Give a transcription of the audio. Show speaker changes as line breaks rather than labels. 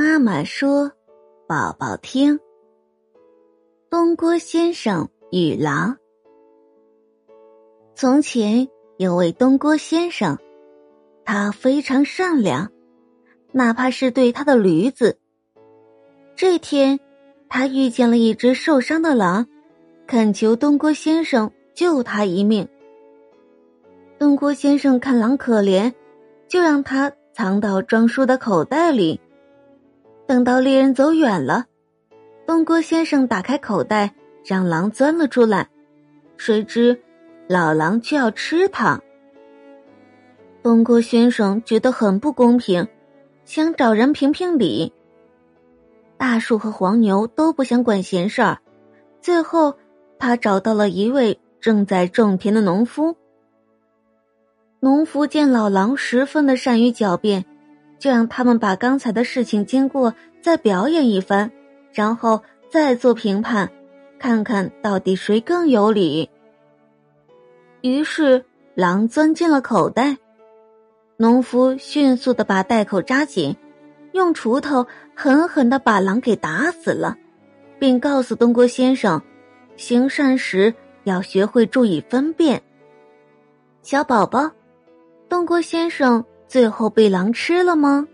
妈妈说：“宝宝听。”东郭先生与狼。从前有位东郭先生，他非常善良，哪怕是对他的驴子。这天，他遇见了一只受伤的狼，恳求东郭先生救他一命。东郭先生看狼可怜，就让他藏到装书的口袋里。等到猎人走远了，东郭先生打开口袋，让狼钻了出来。谁知老狼却要吃他。东郭先生觉得很不公平，想找人评评理。大树和黄牛都不想管闲事儿，最后他找到了一位正在种田的农夫。农夫见老狼十分的善于狡辩。就让他们把刚才的事情经过再表演一番，然后再做评判，看看到底谁更有理。于是狼钻进了口袋，农夫迅速的把袋口扎紧，用锄头狠狠的把狼给打死了，并告诉东郭先生，行善时要学会注意分辨。小宝宝，东郭先生。最后被狼吃了吗？